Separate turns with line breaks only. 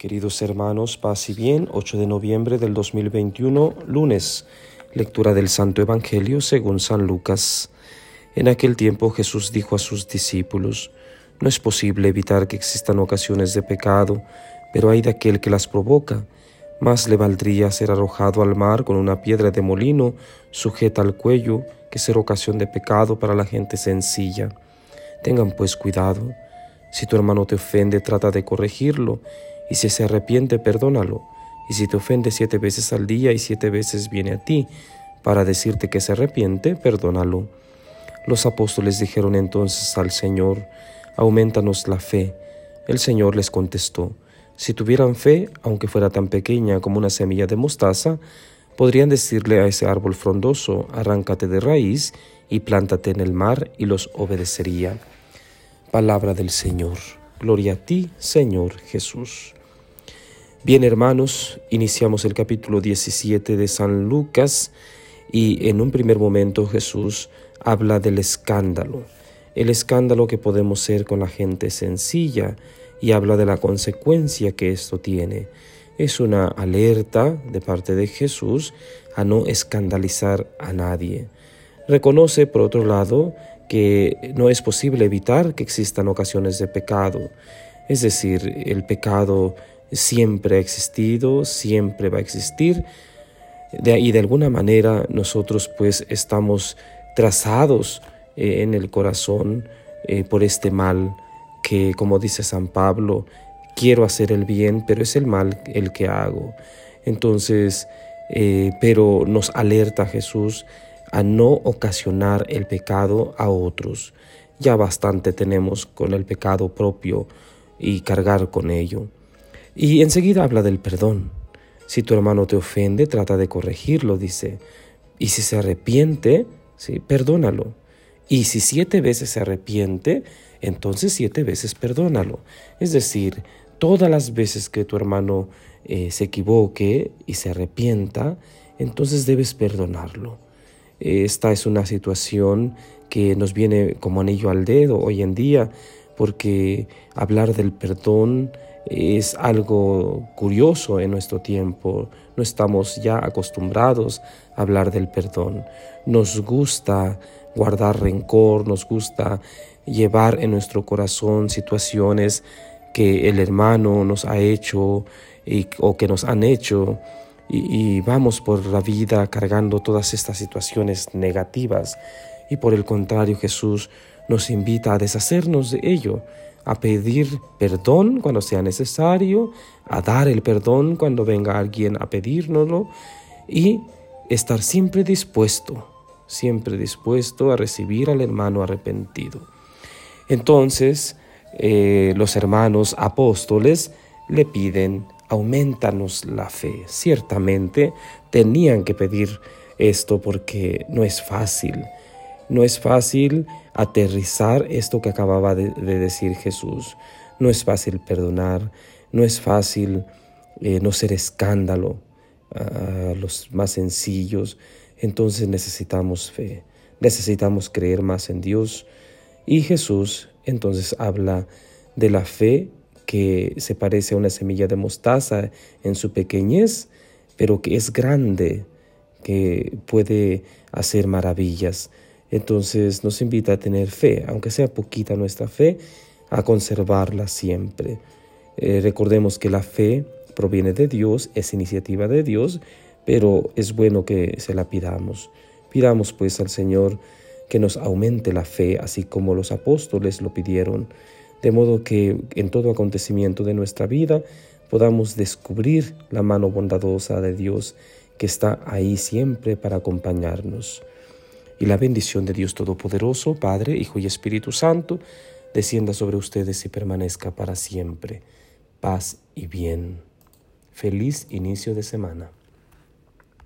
Queridos hermanos, paz y bien, 8 de noviembre del 2021, lunes, lectura del Santo Evangelio según San Lucas. En aquel tiempo Jesús dijo a sus discípulos, No es posible evitar que existan ocasiones de pecado, pero hay de aquel que las provoca. Más le valdría ser arrojado al mar con una piedra de molino sujeta al cuello que ser ocasión de pecado para la gente sencilla. Tengan pues cuidado. Si tu hermano te ofende, trata de corregirlo y si se arrepiente, perdónalo. Y si te ofende siete veces al día y siete veces viene a ti para decirte que se arrepiente, perdónalo. Los apóstoles dijeron entonces al Señor, aumentanos la fe. El Señor les contestó, si tuvieran fe, aunque fuera tan pequeña como una semilla de mostaza, podrían decirle a ese árbol frondoso, arráncate de raíz y plántate en el mar, y los obedecería. Palabra del Señor. Gloria a ti, Señor Jesús. Bien hermanos, iniciamos el capítulo 17 de San Lucas y en un primer momento Jesús habla del escándalo, el escándalo que podemos ser con la gente sencilla y habla de la consecuencia que esto tiene. Es una alerta de parte de Jesús a no escandalizar a nadie. Reconoce, por otro lado, que no es posible evitar que existan ocasiones de pecado. Es decir, el pecado siempre ha existido, siempre va a existir. De, y de alguna manera nosotros pues estamos trazados eh, en el corazón eh, por este mal que, como dice San Pablo, quiero hacer el bien, pero es el mal el que hago. Entonces, eh, pero nos alerta Jesús a no ocasionar el pecado a otros. Ya bastante tenemos con el pecado propio y cargar con ello. Y enseguida habla del perdón. Si tu hermano te ofende, trata de corregirlo, dice. Y si se arrepiente, ¿sí? perdónalo. Y si siete veces se arrepiente, entonces siete veces perdónalo. Es decir, todas las veces que tu hermano eh, se equivoque y se arrepienta, entonces debes perdonarlo. Esta es una situación que nos viene como anillo al dedo hoy en día, porque hablar del perdón es algo curioso en nuestro tiempo. No estamos ya acostumbrados a hablar del perdón. Nos gusta guardar rencor, nos gusta llevar en nuestro corazón situaciones que el hermano nos ha hecho o que nos han hecho y, y vamos por la vida cargando todas estas situaciones negativas y por el contrario Jesús nos invita a deshacernos de ello a pedir perdón cuando sea necesario, a dar el perdón cuando venga alguien a pedírnoslo y estar siempre dispuesto, siempre dispuesto a recibir al hermano arrepentido. Entonces, eh, los hermanos apóstoles le piden, aumentanos la fe. Ciertamente tenían que pedir esto porque no es fácil no es fácil aterrizar esto que acababa de, decir Jesús. No es fácil perdonar, no es fácil eh, no ser escándalo a los más sencillos. Entonces necesitamos fe, necesitamos creer más en Dios. Y Jesús entonces habla de la fe que se parece a una semilla de mostaza en su pequeñez, pero que es grande, que puede hacer maravillas. Entonces nos invita a tener fe, aunque sea poquita nuestra fe, a conservarla siempre. Eh, recordemos que la fe proviene de Dios, es iniciativa de Dios, pero es bueno que se la pidamos. Pidamos pues al Señor que nos aumente la fe, así como los apóstoles lo pidieron, de modo que en todo acontecimiento de nuestra vida podamos descubrir la mano bondadosa de Dios que está ahí siempre para acompañarnos y la bendición de Dios Todopoderoso, Padre, Hijo y Espíritu Santo, descienda sobre ustedes y permanezca para siempre. Paz y bien. Feliz inicio de semana.